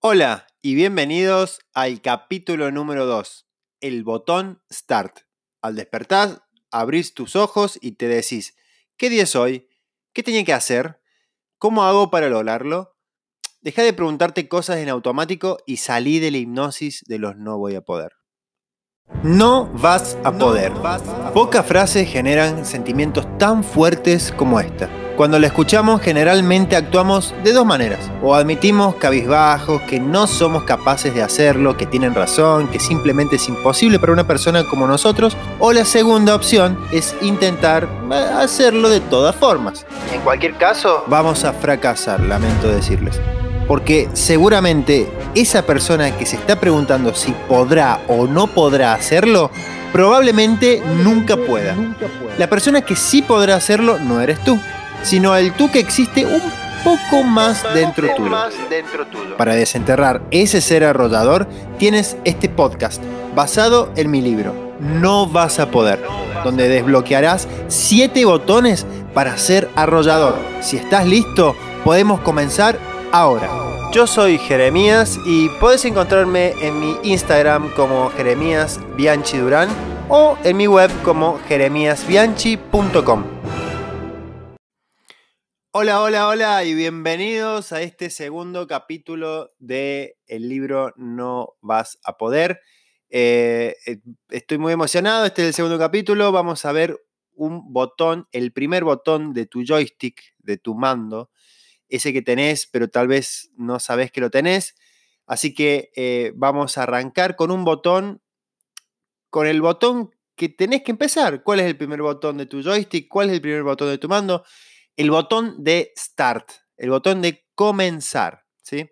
Hola y bienvenidos al capítulo número 2, el botón Start. Al despertar, abrís tus ojos y te decís, ¿qué día es hoy? ¿Qué tenía que hacer? ¿Cómo hago para lograrlo? Deja de preguntarte cosas en automático y salí de la hipnosis de los no voy a poder. No vas a poder. Pocas frases generan sentimientos tan fuertes como esta. Cuando la escuchamos generalmente actuamos de dos maneras. O admitimos cabizbajos que no somos capaces de hacerlo, que tienen razón, que simplemente es imposible para una persona como nosotros. O la segunda opción es intentar eh, hacerlo de todas formas. En cualquier caso, vamos a fracasar, lamento decirles. Porque seguramente esa persona que se está preguntando si podrá o no podrá hacerlo, probablemente nunca pueda. La persona que sí podrá hacerlo no eres tú, sino el tú que existe un poco más dentro tuyo. Para desenterrar ese ser arrollador, tienes este podcast basado en mi libro, No vas a poder, donde desbloquearás 7 botones para ser arrollador. Si estás listo, podemos comenzar ahora. Yo soy Jeremías y puedes encontrarme en mi Instagram como Jeremías Bianchi Durán o en mi web como jeremíasbianchi.com. Hola, hola, hola y bienvenidos a este segundo capítulo del el libro No vas a poder. Eh, eh, estoy muy emocionado, este es el segundo capítulo, vamos a ver un botón, el primer botón de tu joystick, de tu mando, ese que tenés, pero tal vez no sabés que lo tenés. Así que eh, vamos a arrancar con un botón, con el botón que tenés que empezar. ¿Cuál es el primer botón de tu joystick? ¿Cuál es el primer botón de tu mando? El botón de Start, el botón de comenzar. ¿sí?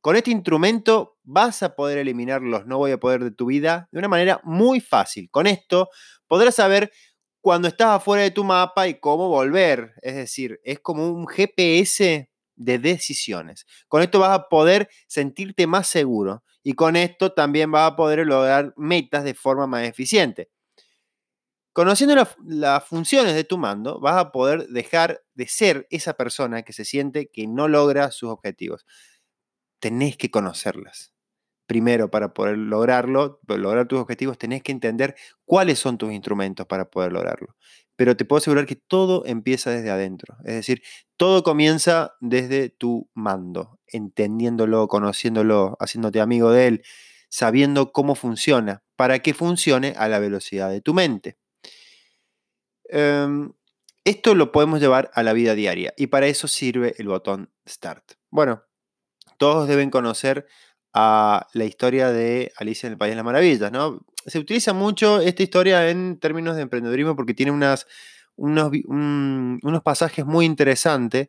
Con este instrumento vas a poder eliminar los no voy a poder de tu vida de una manera muy fácil. Con esto podrás saber cuando estás afuera de tu mapa y cómo volver. Es decir, es como un GPS de decisiones. Con esto vas a poder sentirte más seguro y con esto también vas a poder lograr metas de forma más eficiente. Conociendo las funciones de tu mando, vas a poder dejar de ser esa persona que se siente que no logra sus objetivos. Tenés que conocerlas primero para poder lograrlo, lograr tus objetivos, tenés que entender cuáles son tus instrumentos para poder lograrlo. Pero te puedo asegurar que todo empieza desde adentro. Es decir, todo comienza desde tu mando, entendiéndolo, conociéndolo, haciéndote amigo de él, sabiendo cómo funciona, para que funcione a la velocidad de tu mente. Em, esto lo podemos llevar a la vida diaria y para eso sirve el botón Start. Bueno, todos deben conocer a la historia de Alicia en el País de las Maravillas, ¿no? Se utiliza mucho esta historia en términos de emprendedurismo porque tiene unas, unos, unos pasajes muy interesantes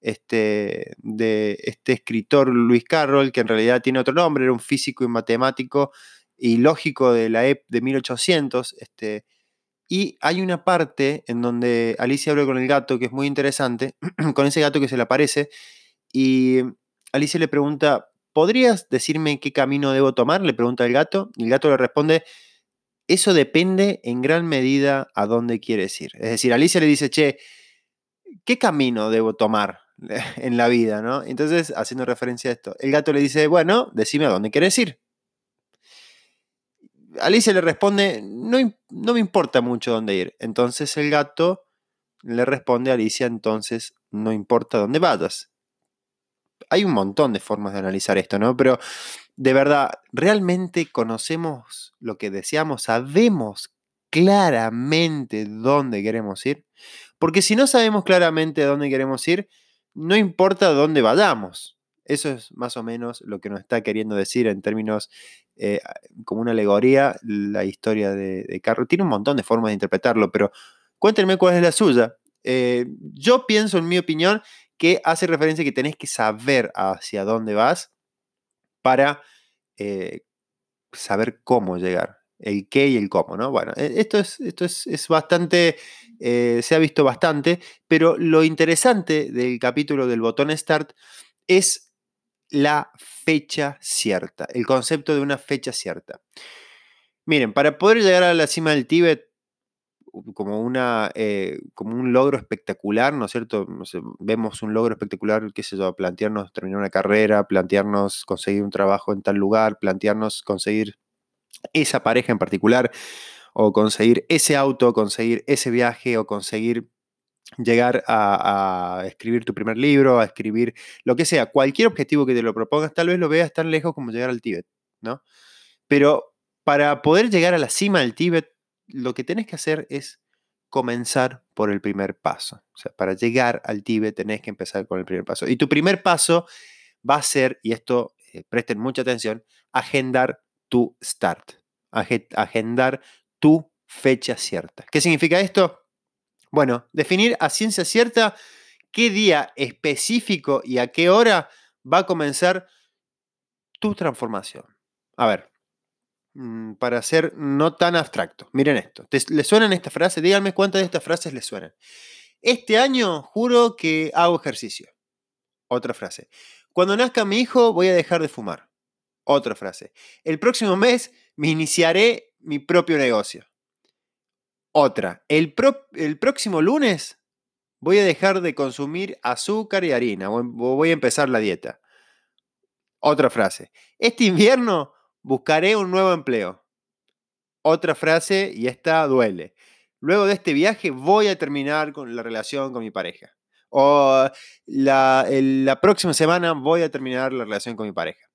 este, de este escritor Luis Carroll, que en realidad tiene otro nombre, era un físico y matemático y lógico de la EP de 1800. Este, y hay una parte en donde Alicia habla con el gato que es muy interesante, con ese gato que se le aparece, y Alicia le pregunta, ¿podrías decirme qué camino debo tomar? Le pregunta el gato. Y el gato le responde, eso depende en gran medida a dónde quieres ir. Es decir, Alicia le dice, che, ¿qué camino debo tomar en la vida? ¿no? Entonces, haciendo referencia a esto, el gato le dice, bueno, decime a dónde quieres ir. Alicia le responde, no, no me importa mucho dónde ir. Entonces el gato le responde a Alicia, entonces no importa dónde vayas hay un montón de formas de analizar esto, ¿no? Pero de verdad, ¿realmente conocemos lo que deseamos? ¿Sabemos claramente dónde queremos ir? Porque si no sabemos claramente dónde queremos ir, no importa dónde vayamos. Eso es más o menos lo que nos está queriendo decir en términos eh, como una alegoría la historia de, de Carro. Tiene un montón de formas de interpretarlo, pero cuéntenme cuál es la suya. Eh, yo pienso, en mi opinión, que hace referencia a que tenés que saber hacia dónde vas para eh, saber cómo llegar, el qué y el cómo, ¿no? Bueno, e, esto es, esto es, bastante, eh, se ha visto bastante, pero lo interesante del capítulo del botón Start es la fecha cierta, el concepto de una fecha cierta. Miren, para poder llegar a la cima del Tíbet, como, una, eh, como un logro espectacular, ¿no es cierto? vemos un logro espectacular, qué sé yo, plantearnos terminar una carrera, plantearnos conseguir un trabajo en tal lugar, plantearnos conseguir esa pareja en particular, o conseguir ese auto, conseguir ese viaje, o conseguir llegar a, escribir tu primer libro, a escribir lo que sea, cualquier objetivo que te lo propongas, tal vez lo veas tan lejos como llegar al Tíbet, ¿no? Pero para poder llegar a la cima del Tíbet, lo que tenés que hacer es comenzar por el primer paso. O sea, para llegar al Tíbet tenés que empezar con el primer paso. Y tu primer paso va a ser, y esto eh, presten mucha atención, agendar tu start, agendar tu fecha cierta. ¿Qué significa esto? Bueno, definir a ciencia cierta qué día específico y a qué hora va a comenzar tu transformación. A ver, mm, para ser no tan abstracto, miren esto. ¿Les suenan estas frases? Díganme cuántas de estas frases les suenan. Este año juro que hago ejercicio. Otra frase. Cuando nazca mi hijo voy a dejar de fumar. Otra frase. El próximo mes me iniciaré mi propio negocio. Otra, el, el próximo lunes voy a dejar de consumir azúcar y harina, voy a empezar la dieta. Otra frase, este invierno buscaré un nuevo empleo. Otra frase, y esta duele. Luego de este viaje voy a terminar con la relación con mi pareja. O la, la próxima semana voy a terminar la relación con mi pareja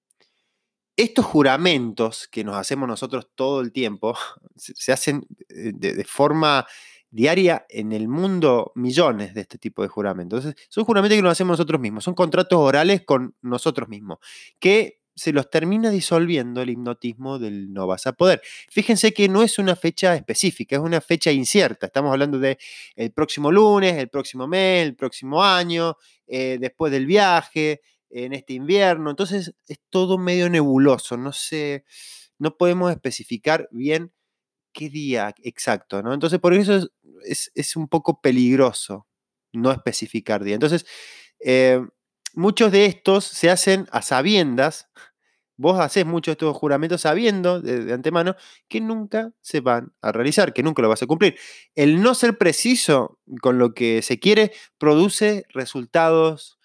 estos juramentos que nos hacemos nosotros todo el tiempo se, hacen eh, de, forma diaria en el mundo millones de este tipo de juramentos. son juramentos que nos hacemos nosotros mismos, son contratos orales con nosotros mismos, que se los termina disolviendo el hipnotismo del no vas a poder. Fíjense que no es una fecha específica, es una fecha incierta. Estamos hablando de el próximo lunes, el próximo mes, el próximo año, eh, después del viaje, en este invierno. Entonces es todo medio nebuloso, no sé, no podemos especificar bien qué día exacto, ¿no? Entonces por eso es, un poco peligroso no especificar día. Entonces, eh, muchos de estos se hacen a sabiendas, vos haces muchos de estos juramentos sabiendo de, de, antemano que nunca se van a realizar, que nunca lo vas a cumplir. El no ser preciso con lo que se quiere produce resultados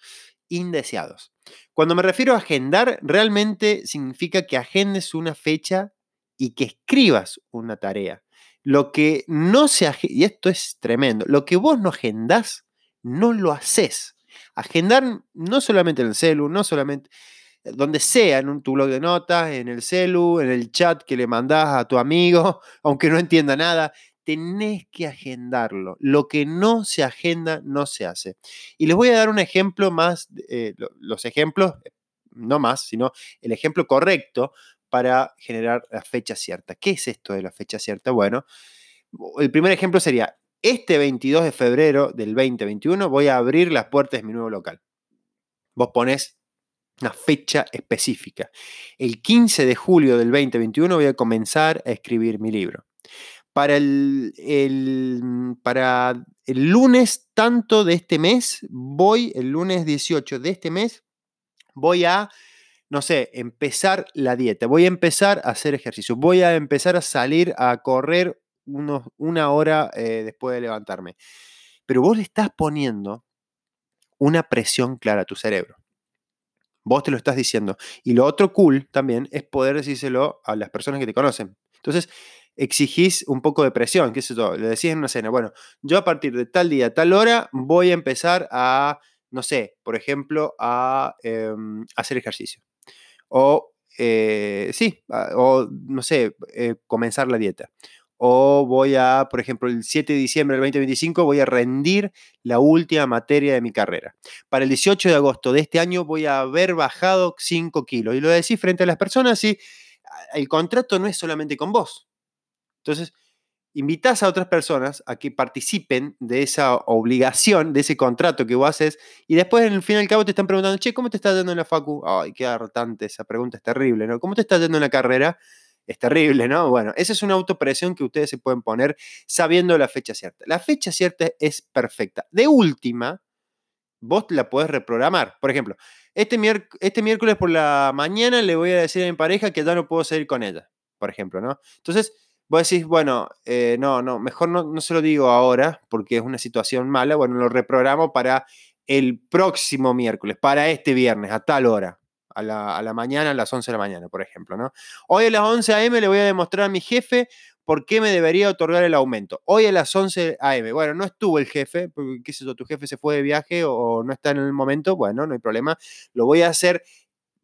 indeseados. Cuando me refiero a agendar, realmente significa que agendes una fecha y que escribas una tarea. Lo que no se y esto es tremendo, lo que vos no agendás, no lo haces. Agendar no solamente en el celu, no solamente eh, donde sea, en un, tu blog de notas, en el celu, en el chat que le mandás a tu amigo, aunque no entienda nada, tenés que agendarlo. Lo que no se agenda no se hace. Y les voy a dar un ejemplo más, eh, los ejemplos, no más, sino el ejemplo correcto para generar la fecha cierta. ¿Qué es esto de la fecha cierta? Bueno, el primer ejemplo sería, este 22 de febrero del 2021 voy a abrir las puertas de mi nuevo local. Vos pones una fecha específica. El 15 de julio del 2021 voy a comenzar a escribir mi libro para el, mm, para el lunes tanto de este mes, voy, el lunes 18 de este mes, voy a, no sé, empezar la dieta, voy a empezar a hacer ejercicio, voy a empezar a salir a correr unos, una hora eh, después de levantarme. Pero vos le estás poniendo una presión clara a tu cerebro. Vos te lo estás diciendo. Y lo otro cool también es poder decírselo a las personas que te conocen. Entonces, exigís un poco de presión, qué sé yo, le decís en una cena, bueno, yo a partir de tal día, tal hora, voy a empezar a, no sé, por ejemplo, a em, hacer ejercicio. O, eh, sí, o, no sé, eh, comenzar la dieta. O voy a, por ejemplo, el 7 de diciembre del 2025 voy a rendir la última materia de mi carrera. Para el 18 de agosto de este año voy a haber bajado 5 kilos. Y lo decís frente a las personas y el contrato no es solamente con vos. Entonces, invitas a otras personas a que participen de esa obligación, de ese contrato que vos haces, y después, el fin y al cabo, te están preguntando, che, ¿cómo te estás yendo en la facu? Ay, qué hartante, esa pregunta es terrible, ¿no? ¿Cómo te estás yendo en la carrera? Es terrible, ¿no? Bueno, esa es una autopresión que ustedes se pueden poner sabiendo la fecha cierta. La fecha cierta es perfecta. De última, vos la podés reprogramar. Por ejemplo, este, este miércoles por la mañana le voy a decir a mi pareja que ya no puedo seguir con ella, por ejemplo, ¿no? Entonces, vos decís, bueno, eh, no, no, mejor no, no se lo digo ahora porque es una situación mala, bueno, lo reprogramo para el próximo miércoles, para este viernes, a tal hora, a la, a la, mañana, a las 11 de la mañana, por ejemplo. ¿no? Hoy a las 11 a.m. le voy a demostrar a mi jefe por qué me debería otorgar el aumento. Hoy a las 11 a.m. Bueno, no estuvo el jefe, qué sé yo, tu jefe se fue de viaje o no está en el momento, bueno, no hay problema. Lo voy a hacer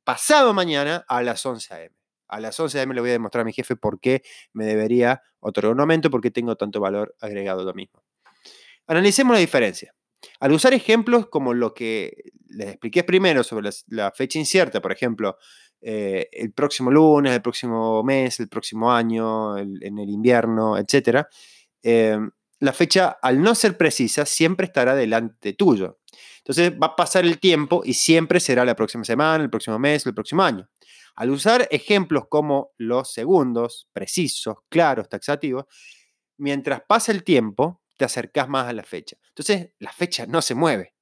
pasado mañana a las 11 a.m. A las 11 a.m. le voy a demostrar a mi jefe por qué me debería otorgar un aumento, por qué tengo tanto valor agregado lo mismo. Analicemos la diferencia. Al usar ejemplos como lo que les expliqué primero sobre la, fecha incierta, por ejemplo, eh, el próximo lunes, el próximo mes, el próximo año, en el invierno, etc., eh, la fecha, al no ser precisa, siempre estará delante tuyo. Entonces va a pasar el tiempo y siempre será la próxima semana, el próximo mes, el próximo año. Al usar ejemplos como los segundos, precisos, claros, taxativos, mientras pasa el tiempo, te acercás más a la fecha. Entonces, la fecha no se mueve.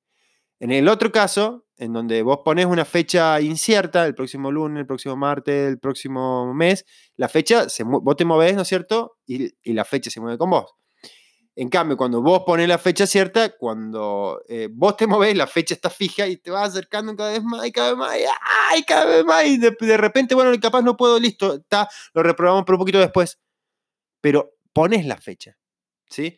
En el otro caso, en donde vos pones una fecha incierta, el próximo lunes, el próximo martes, el próximo mes, la fecha, se vos te movés, ¿no es cierto? Y, la fecha se mueve con vos. En cambio, cuando vos pones la fecha cierta, cuando eh, vos te movés, la fecha está fija y te vas acercando cada vez más y cada vez más, y, cada vez más, y de, repente, bueno, capaz no puedo, listo, está, lo reprobamos por un poquito después. Pero pones la fecha, ¿sí?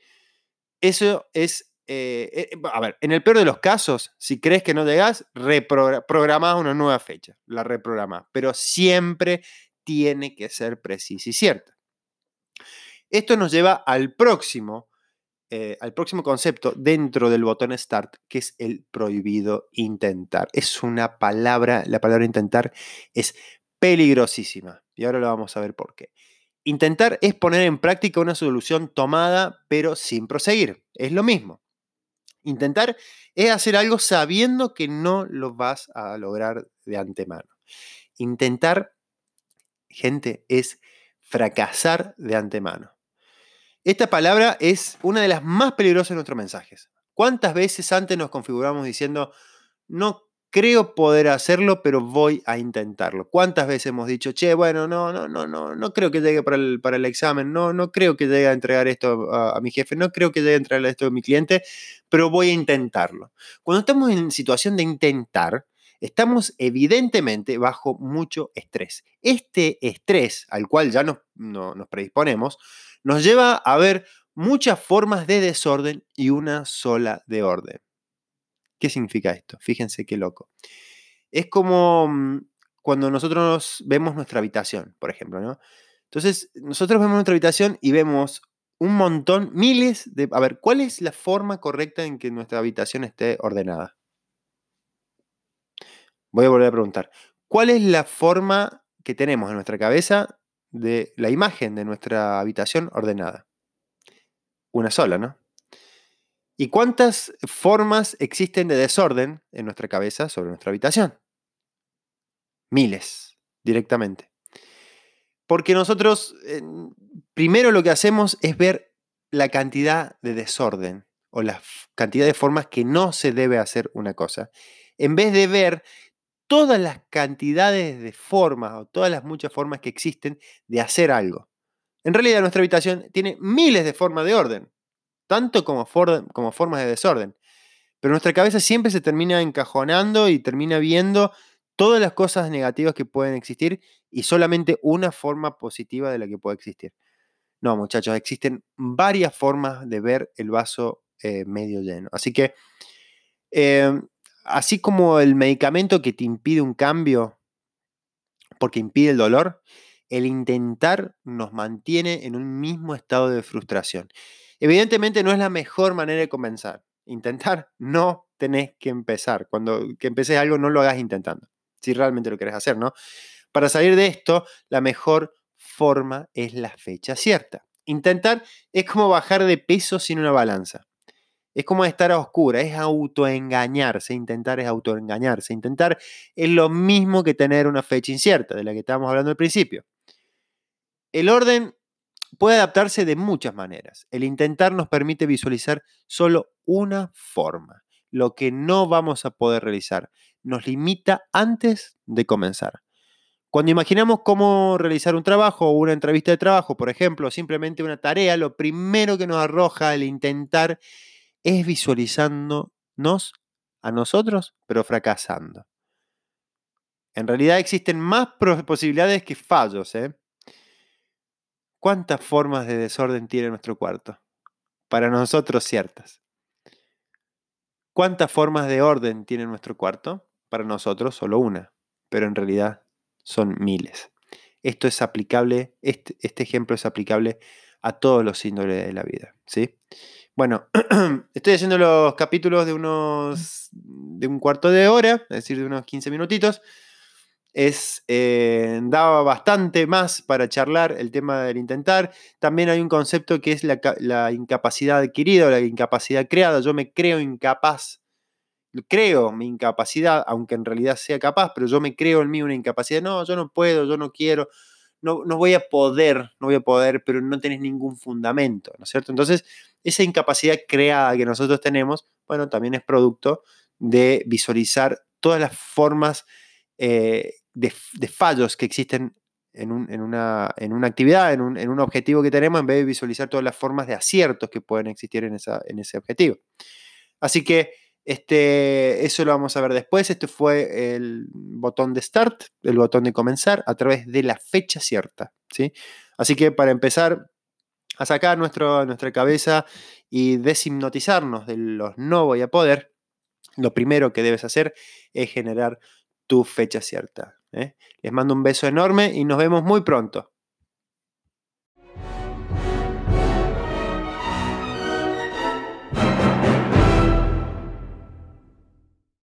Eso es, eh, eh, a ver, en el peor de los casos, si crees que no llegas, reprogramás una nueva fecha, la reprogramás, pero siempre tiene que ser precisa y cierta. Esto nos lleva al próximo, eh, al próximo concepto dentro del botón Start, que es el prohibido intentar. Es una palabra, la palabra intentar es peligrosísima y ahora lo vamos a ver por qué. Intentar es poner en práctica una solución tomada pero sin proseguir. Es lo mismo. Intentar es hacer algo sabiendo que no lo vas a lograr de antemano. Intentar, gente, es fracasar de antemano. Esta palabra es una de las más peligrosas de nuestros mensajes. ¿Cuántas veces antes nos configuramos diciendo, no creo poder hacerlo, pero voy a intentarlo. ¿Cuántas veces hemos dicho, che, bueno, no, no, no, no, no creo que llegue para el, para el examen, no, no creo que llegue a entregar esto a, mi jefe, no creo que llegue a entregar esto a mi cliente, pero voy a intentarlo. Cuando estamos en situación de intentar, estamos evidentemente bajo mucho estrés. Este estrés al cual ya nos, nos predisponemos nos lleva a ver muchas formas de desorden y una sola de orden. ¿Qué significa esto? Fíjense qué loco. Es como mm, cuando nosotros vemos nuestra habitación, por ejemplo, ¿no? Entonces, nosotros vemos nuestra habitación y vemos un montón, miles de... A ver, ¿cuál es la forma correcta en que nuestra habitación esté ordenada? Voy a volver a preguntar. ¿Cuál es la forma que tenemos en nuestra cabeza de la imagen de nuestra habitación ordenada? Una sola, ¿no? ¿Y cuántas formas existen de desorden en nuestra cabeza sobre nuestra habitación? Miles, directamente. Porque nosotros primero lo que hacemos es ver la cantidad de desorden o la cantidad de formas que no se debe hacer una cosa, en vez de ver todas las cantidades de formas o todas las muchas formas que existen de hacer algo. En realidad nuestra habitación tiene miles de formas de orden tanto como, formas de desorden. Pero nuestra cabeza siempre se termina encajonando y termina viendo todas las cosas negativas que pueden existir y solamente una forma positiva de la que puede existir. No, muchachos, existen varias formas de ver el vaso eh, medio lleno. Así que, em, así como el medicamento que te impide un cambio porque impide el dolor, el intentar nos mantiene en un mismo estado de frustración. Evidentemente no es la mejor manera de comenzar. Intentar, no tenés que empezar. Cuando que empeces algo, no lo hagas intentando. Si realmente lo querés hacer, ¿no? Para salir de esto, la mejor forma es la fecha cierta. Intentar es como bajar de peso sin una balanza. Es como estar a oscura, es autoengañarse. Intentar es autoengañarse. Intentar es lo mismo que tener una fecha incierta, de la que estábamos hablando al principio. El orden puede adaptarse de muchas maneras. El intentar nos permite visualizar solo una forma, lo que no vamos a poder realizar. Nos limita antes de comenzar. Cuando imaginamos cómo realizar un trabajo o una entrevista de trabajo, por ejemplo, simplemente una tarea, lo primero que nos arroja el intentar es visualizándonos a nosotros, pero fracasando. En realidad existen más posibilidades que fallos. ¿eh? ¿Cuántas formas de desorden tiene nuestro cuarto? Para nosotros ciertas. ¿Cuántas formas de orden tiene nuestro cuarto? Para nosotros solo una, pero en realidad son miles. Esto es aplicable, este, este ejemplo es aplicable a todos los índoles de la vida. ¿sí? Bueno, estoy haciendo los capítulos de unos de un cuarto de hora, es decir, de unos 15 minutitos. Es, eh, daba bastante más para charlar el tema del intentar. También hay un concepto que es la, la incapacidad adquirida o la incapacidad creada. Yo me creo incapaz creo mi incapacidad, aunque en realidad sea capaz, pero yo me creo en mí una incapacidad. No, yo no puedo, yo no quiero, no, no voy a poder, no voy a poder, pero no tenés ningún fundamento, ¿no es cierto? Entonces, esa incapacidad creada que nosotros tenemos, bueno, también es producto de visualizar todas las formas eh, de, fallos que existen en, una, en una, actividad, en un, en un, objetivo que tenemos, en vez de visualizar todas las formas de aciertos que pueden existir en, esa, en ese objetivo. Así que este, eso lo vamos a ver después. Este fue el botón de start, el botón de comenzar a través de la fecha cierta. ¿sí? Así que para empezar a sacar nuestra cabeza y deshipnotizarnos de los no voy a poder, lo primero que debes hacer es generar tu fecha cierta. ¿eh? Les mando un beso enorme y nos vemos muy pronto.